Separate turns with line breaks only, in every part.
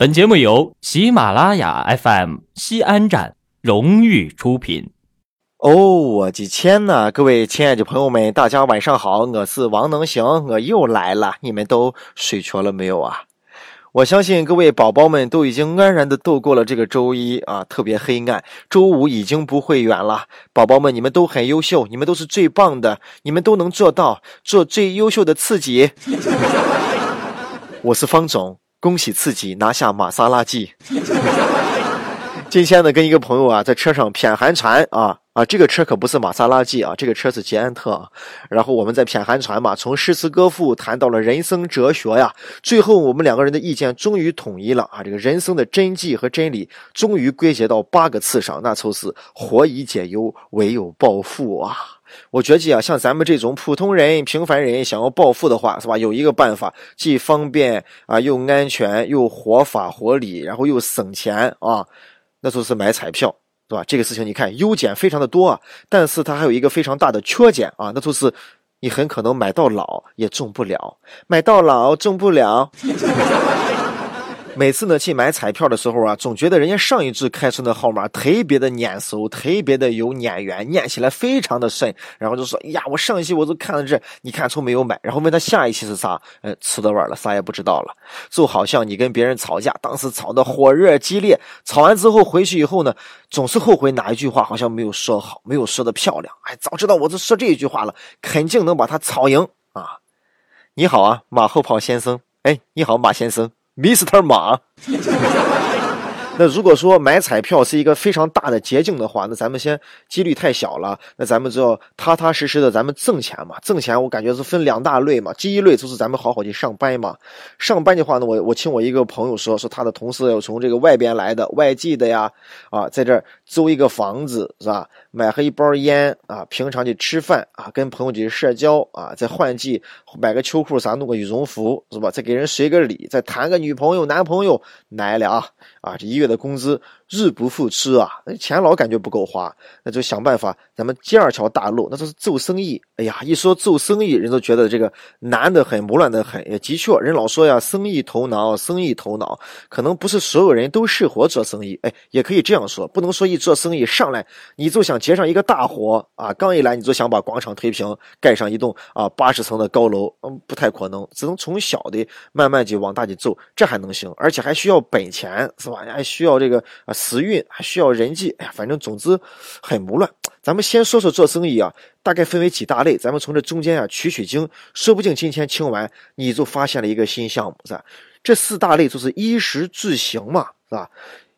本节目由喜马拉雅 FM 西安站荣誉出品。
哦，我的天呐！各位亲爱的朋友们，大家晚上好，我是王能行，我又来了。你们都睡着了没有啊？我相信各位宝宝们都已经安然的度过了这个周一啊，特别黑暗。周五已经不会远了，宝宝们，你们都很优秀，你们都是最棒的，你们都能做到做最优秀的自己。我是方总。恭喜自己拿下玛莎拉蒂！今天呢，跟一个朋友啊，在车上谝寒蝉啊啊，这个车可不是玛莎拉蒂啊，这个车是捷安特。然后我们在谝寒蝉嘛，从诗词歌赋谈到了人生哲学呀，最后我们两个人的意见终于统一了啊，这个人生的真谛和真理终于归结到八个字上，那就是活以解忧，唯有暴富啊。我觉得啊，像咱们这种普通人、平凡人想要暴富的话，是吧？有一个办法，既方便啊，又安全，又合法合理，然后又省钱啊，那就是买彩票，是吧？这个事情你看，优点非常的多啊，但是它还有一个非常大的缺点啊，那就是你很可能买到老也中不了，买到老中不了。每次呢去买彩票的时候啊，总觉得人家上一支开出的号码特别的眼熟，特别的有眼缘，念起来非常的顺。然后就说：“呀，我上一期我都看了这，你看出没有买？”然后问他下一期是啥？呃，吃的晚了，啥也不知道了。就好像你跟别人吵架，当时吵得火热激烈，吵完之后回去以后呢，总是后悔哪一句话好像没有说好，没有说的漂亮。哎，早知道我就说这一句话了，肯定能把他吵赢啊！你好啊，马后炮先生。哎，你好，马先生。Mr. 马，那如果说买彩票是一个非常大的捷径的话，那咱们先几率太小了。那咱们就要踏踏实实的，咱们挣钱嘛。挣钱我感觉是分两大类嘛。第一类就是咱们好好去上班嘛。上班的话呢，我我听我一个朋友说，说他的同事有从这个外边来的外地的呀，啊，在这儿租一个房子是吧？买上一包烟啊，平常去吃饭啊，跟朋友去社交啊，在换季买个秋裤啥，弄个羽绒服是吧？再给人随个礼，再谈个女朋友男朋友来了啊！这一月的工资。日不复出啊，钱老感觉不够花，那就想办法。咱们第二条大路，那就是做生意。哎呀，一说做生意，人都觉得这个难得很，磨乱得很。也的确，人老说呀，生意头脑，生意头脑，可能不是所有人都适合做生意。哎，也可以这样说，不能说一做生意上来你就想接上一个大活啊，刚一来你就想把广场推平，盖上一栋啊八十层的高楼，嗯，不太可能，只能从小的慢慢就往大的走，这还能行，而且还需要本钱，是吧？还需要这个啊。时运还需要人际，哎呀，反正总之很不乱。咱们先说说做生意啊，大概分为几大类。咱们从这中间啊取取经，说不定今天听完你就发现了一个新项目，是吧？这四大类就是衣食住行嘛，是吧？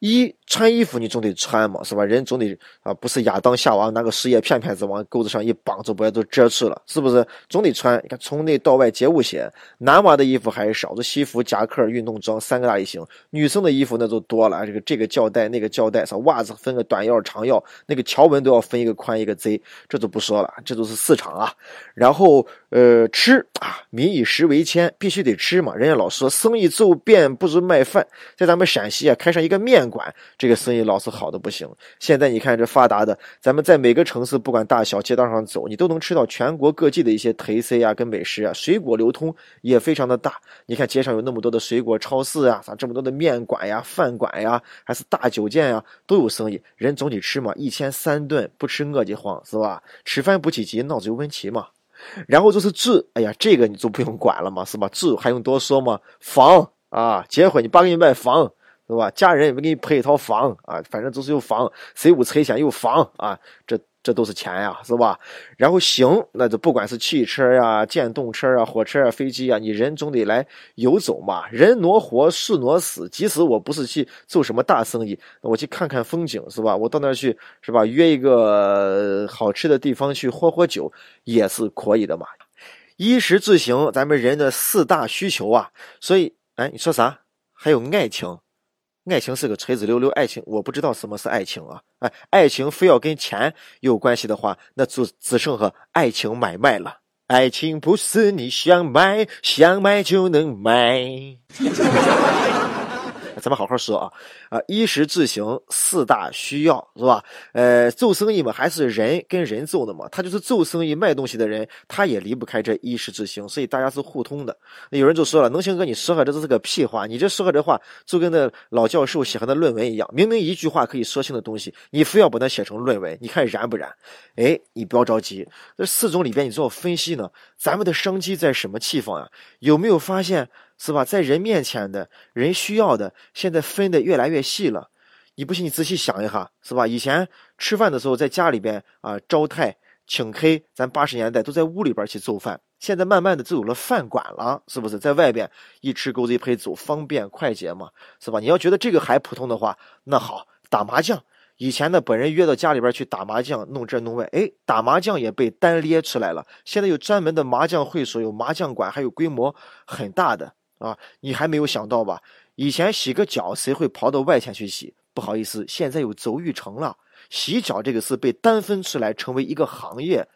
一穿衣服你总得穿嘛，是吧？人总得啊，不是亚当夏娃拿个树叶片片子往钩子上一绑，就把它都遮住了，是不是？总得穿。你看从内到外皆无鞋。男娃的衣服还是少，这西服、夹克、运动装三个大类型。女生的衣服那就多了，这个这个胶带那个胶带，上袜子分个短腰、长腰，那个条纹都要分一个宽一个窄，这就不说了，这都是市场啊。然后呃，吃啊，民以食为天，必须得吃嘛。人家老说生意走遍不如卖饭，在咱们陕西啊，开上一个面。管这个生意老是好的不行。现在你看这发达的，咱们在每个城市不管大小街道上走，你都能吃到全国各地的一些特色啊跟美食啊。水果流通也非常的大。你看街上有那么多的水果超市啊，啥这么多的面馆呀、饭馆呀，还是大酒店呀，都有生意。人总得吃嘛，一天三顿不吃饿得慌是吧？吃饭不积极，脑子有问题嘛。然后就是住，哎呀，这个你就不用管了嘛，是吧？住还用多说吗？房啊，结婚你爸给你买房。是吧？家人也没给你配一套房啊，反正就是有房，谁屋拆迁有房啊，这这都是钱呀，是吧？然后行，那就不管是汽车呀、电动车啊、火车啊、飞机啊，你人总得来游走嘛，人挪活，树挪死。即使我不是去做什么大生意，我去看看风景，是吧？我到那儿去，是吧？约一个好吃的地方去喝喝酒，也是可以的嘛。衣食住行，咱们人的四大需求啊。所以，哎，你说啥？还有爱情。爱情是个锤子溜溜，爱情我不知道什么是爱情啊！哎，爱情非要跟钱有关系的话，那就只剩和爱情买卖了。爱情不是你想买想买就能买。咱们好好说啊啊，衣食住行四大需要是吧？呃，做生意嘛，还是人跟人做的嘛，他就是做生意卖东西的人，他也离不开这衣食住行，所以大家是互通的。有人就说了，能行哥，你说的这都是个屁话，你这说这话就跟那老教授写的论文一样，明明一句话可以说清的东西，你非要把它写成论文，你看燃不燃？哎，你不要着急，这四种里边你做分析呢，咱们的商机在什么地方呀？有没有发现？是吧？在人面前的人需要的，现在分的越来越细了。你不信，你仔细想一下，是吧？以前吃饭的时候，在家里边啊招待请客，咱八十年代都在屋里边去做饭。现在慢慢的就有了饭馆了，是不是？在外边一吃够一配走，方便快捷嘛，是吧？你要觉得这个还普通的话，那好，打麻将。以前呢，本人约到家里边去打麻将，弄这弄外，哎，打麻将也被单列出来了。现在有专门的麻将会所，有麻将馆，还有规模很大的。啊，你还没有想到吧？以前洗个脚，谁会跑到外边去洗？不好意思，现在有足浴城了。洗脚这个事被单分出来，成为一个行业。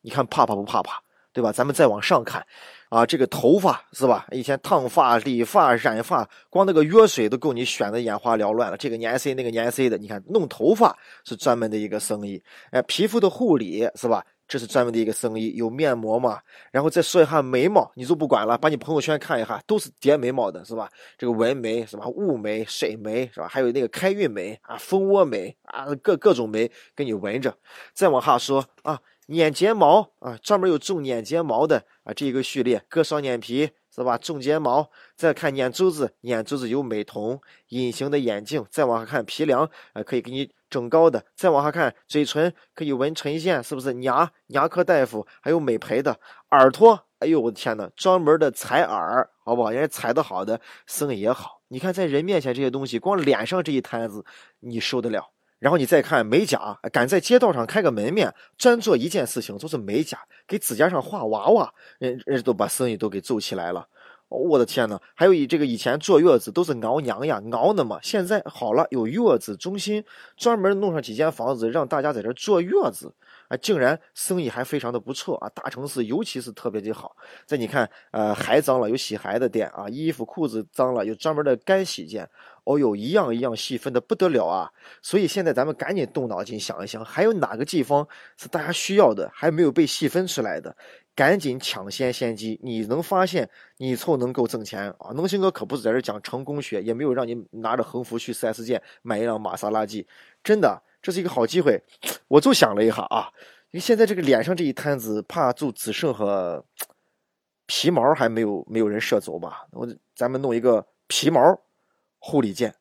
你看怕怕不怕怕？对吧？咱们再往上看，啊，这个头发是吧？以前烫发、理发、染发，光那个药水都够你选的眼花缭乱了。这个年 C 那个年 C 的，你看弄头发是专门的一个生意。哎，皮肤的护理是吧？这是专门的一个生意，有面膜嘛？然后再说一下眉毛，你就不管了，把你朋友圈看一下，都是叠眉毛的，是吧？这个纹眉是吧？雾眉、水眉是吧？还有那个开运眉啊、蜂窝眉啊，各各种眉给你纹着。再往下说啊，眼睫毛啊，专门有种眼睫毛的啊，这一个序列，割双眼皮。是吧？种睫毛，再看眼珠子，眼珠子有美瞳，隐形的眼镜，再往下看皮梁，呃，可以给你整高的，再往下看嘴唇，可以纹唇线，是不是？牙牙科大夫还有美培的，耳朵，哎呦我的天呐，专门的采耳，好不好？人家采的好的生意也好。你看在人面前这些东西，光脸上这一摊子，你受得了？然后你再看美甲，敢在街道上开个门面，专做一件事情，就是美甲，给指甲上画娃娃，人人都把生意都给做起来了。我的天呐，还有以这个以前坐月子都是熬娘呀熬的嘛，现在好了，有月子中心，专门弄上几间房子，让大家在这坐月子。啊，竟然生意还非常的不错啊！大城市尤其是特别的好。再你看，呃，孩脏了有洗孩的店啊，衣服裤子脏了有专门的干洗店。哦哟，一样一样细分的不得了啊！所以现在咱们赶紧动脑筋想一想，还有哪个地方是大家需要的，还没有被细分出来的？赶紧抢先先机！你能发现，你凑能够挣钱啊！能行哥可不是在这讲成功学，也没有让你拿着横幅去 4S 店买一辆玛莎拉蒂，真的。这是一个好机会，我就想了一下啊，因为现在这个脸上这一摊子，怕就只剩和皮毛还没有没有人射走吧？我咱们弄一个皮毛护理件，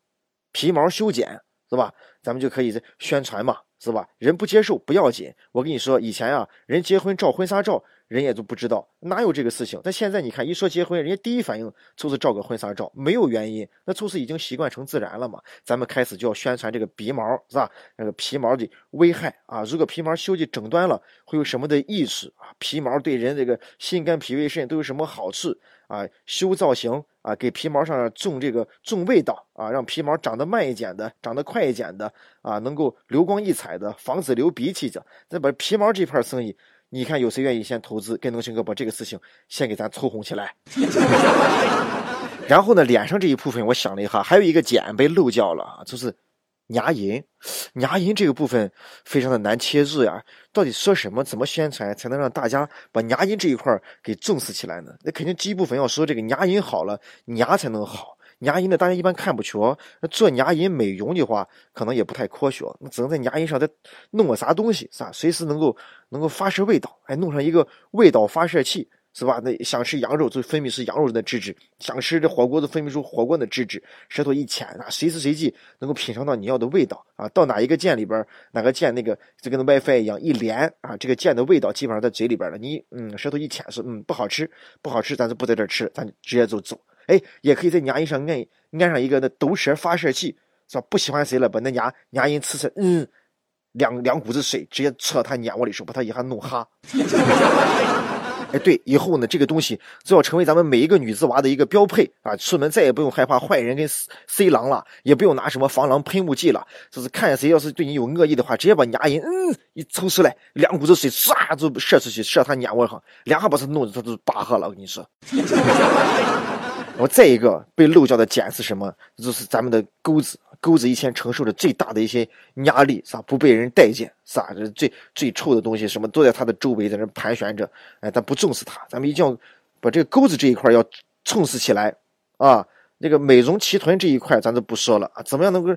皮毛修剪是吧？咱们就可以宣传嘛，是吧？人不接受不要紧，我跟你说，以前啊，人结婚照婚纱照。人也都不知道哪有这个事情，但现在你看一说结婚，人家第一反应就是照个婚纱照，没有原因，那就是已经习惯成自然了嘛。咱们开始就要宣传这个鼻毛是吧？那个皮毛的危害啊，如果皮毛修的整断了，会有什么的益处啊？皮毛对人这个心肝脾胃肾都有什么好处啊？修造型啊，给皮毛上种这个种味道啊，让皮毛长得慢一点的，长得快一点的啊，能够流光溢彩的，防止流鼻涕的。再把皮毛这块生意。你看有谁愿意先投资，跟能行哥把这个事情先给咱凑红起来？然后呢，脸上这一部分，我想了一下，还有一个点被漏掉了，就是牙龈。牙龈这个部分非常的难切入呀，到底说什么，怎么宣传才能让大家把牙龈这一块给重视起来呢？那肯定第一部分要说这个牙龈好了，牙才能好。牙龈呢，大家一般看不着。那做牙龈美容的话，可能也不太科学。那只能在牙龈上再弄个啥东西，是吧？随时能够能够发射味道，哎弄上一个味道发射器，是吧？那想吃羊肉就分泌出羊肉的脂质，想吃这火锅就分泌出火锅的脂质。舌头一舔啊，随时随地能够品尝到你要的味道啊。到哪一个键里边，哪个键那个就跟那 WiFi 一样一连啊，这个键的味道基本上在嘴里边了。你嗯，舌头一舔是嗯不好吃，不好吃，咱就不在这吃，咱直接就走。哎，也可以在牙龈上按按上一个那毒舌发射器，是吧？不喜欢谁了，把那牙牙龈呲呲，嗯，两两股子水直接扯到他眼窝里，说把他一下弄哈。哎，对，以后呢，这个东西就要成为咱们每一个女子娃的一个标配啊！出门再也不用害怕坏人跟塞狼了，也不用拿什么防狼喷雾剂了，就是看谁要是对你有恶意的话，直接把牙龈嗯一抽出来，两股子水唰就射出去，射他眼窝上，两下把他弄的他都拔河了。我跟你说。然后再一个被漏掉的茧是什么？就是咱们的钩子，钩子以前承受着最大的一些压力，是吧？不被人待见，是吧？最最臭的东西，什么都在它的周围在那盘旋着，哎，咱不重视它，咱们一定要把这个钩子这一块要重视起来啊！那个美容提臀这一块，咱就不说了啊，怎么样能够？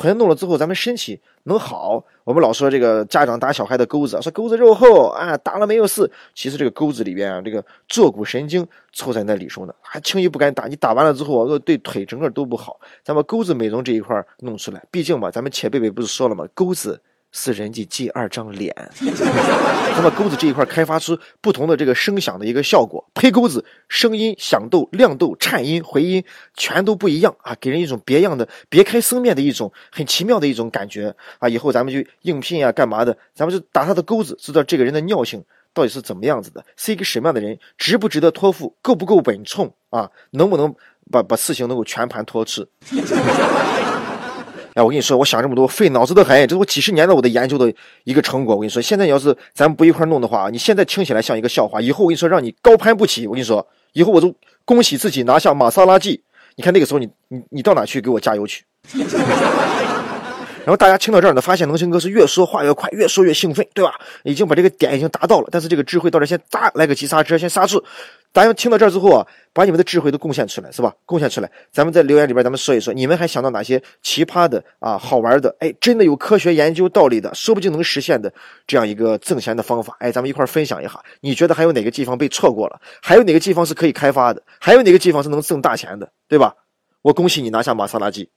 腿弄了之后，咱们身体能好。我们老说这个家长打小孩的钩子，说钩子肉厚啊，打了没有事。其实这个钩子里边啊，这个坐骨神经凑在那里头呢，还轻易不敢打。你打完了之后啊，对腿整个都不好。咱们钩子美容这一块弄出来，毕竟嘛，咱们前辈辈不是说了吗？钩子。是人家第二张脸，那么钩子这一块开发出不同的这个声响的一个效果，配钩子声音响度、亮度、颤音、回音全都不一样啊，给人一种别样的、别开生面的一种很奇妙的一种感觉啊！以后咱们就应聘啊，干嘛的？咱们就打他的钩子，知道这个人的尿性到底是怎么样子的，是一个什么样的人，值不值得托付，够不够稳重啊？能不能把把事情能够全盘托出？哎，我跟你说，我想这么多，费脑子的很，这是我几十年的我的研究的一个成果。我跟你说，现在你要是咱们不一块弄的话，你现在听起来像一个笑话，以后我跟你说，让你高攀不起。我跟你说，以后我都恭喜自己拿下玛莎拉蒂。你看那个时候，你你你到哪去给我加油去？然后大家听到这儿呢，发现能行哥是越说话越快，越说越兴奋，对吧？已经把这个点已经达到了，但是这个智慧到这先扎来个急刹车，先刹住。大家听到这儿之后啊，把你们的智慧都贡献出来，是吧？贡献出来，咱们在留言里边咱们说一说，你们还想到哪些奇葩的啊、好玩的？哎，真的有科学研究道理的，说不定能实现的这样一个挣钱的方法。哎，咱们一块分享一下。你觉得还有哪个地方被错过了？还有哪个地方是可以开发的？还有哪个地方是能挣大钱的？对吧？我恭喜你拿下玛莎拉蒂。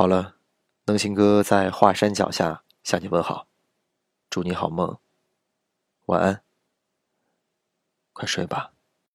好了，能行哥在华山脚下向你问好，祝你好梦，晚安，快睡吧。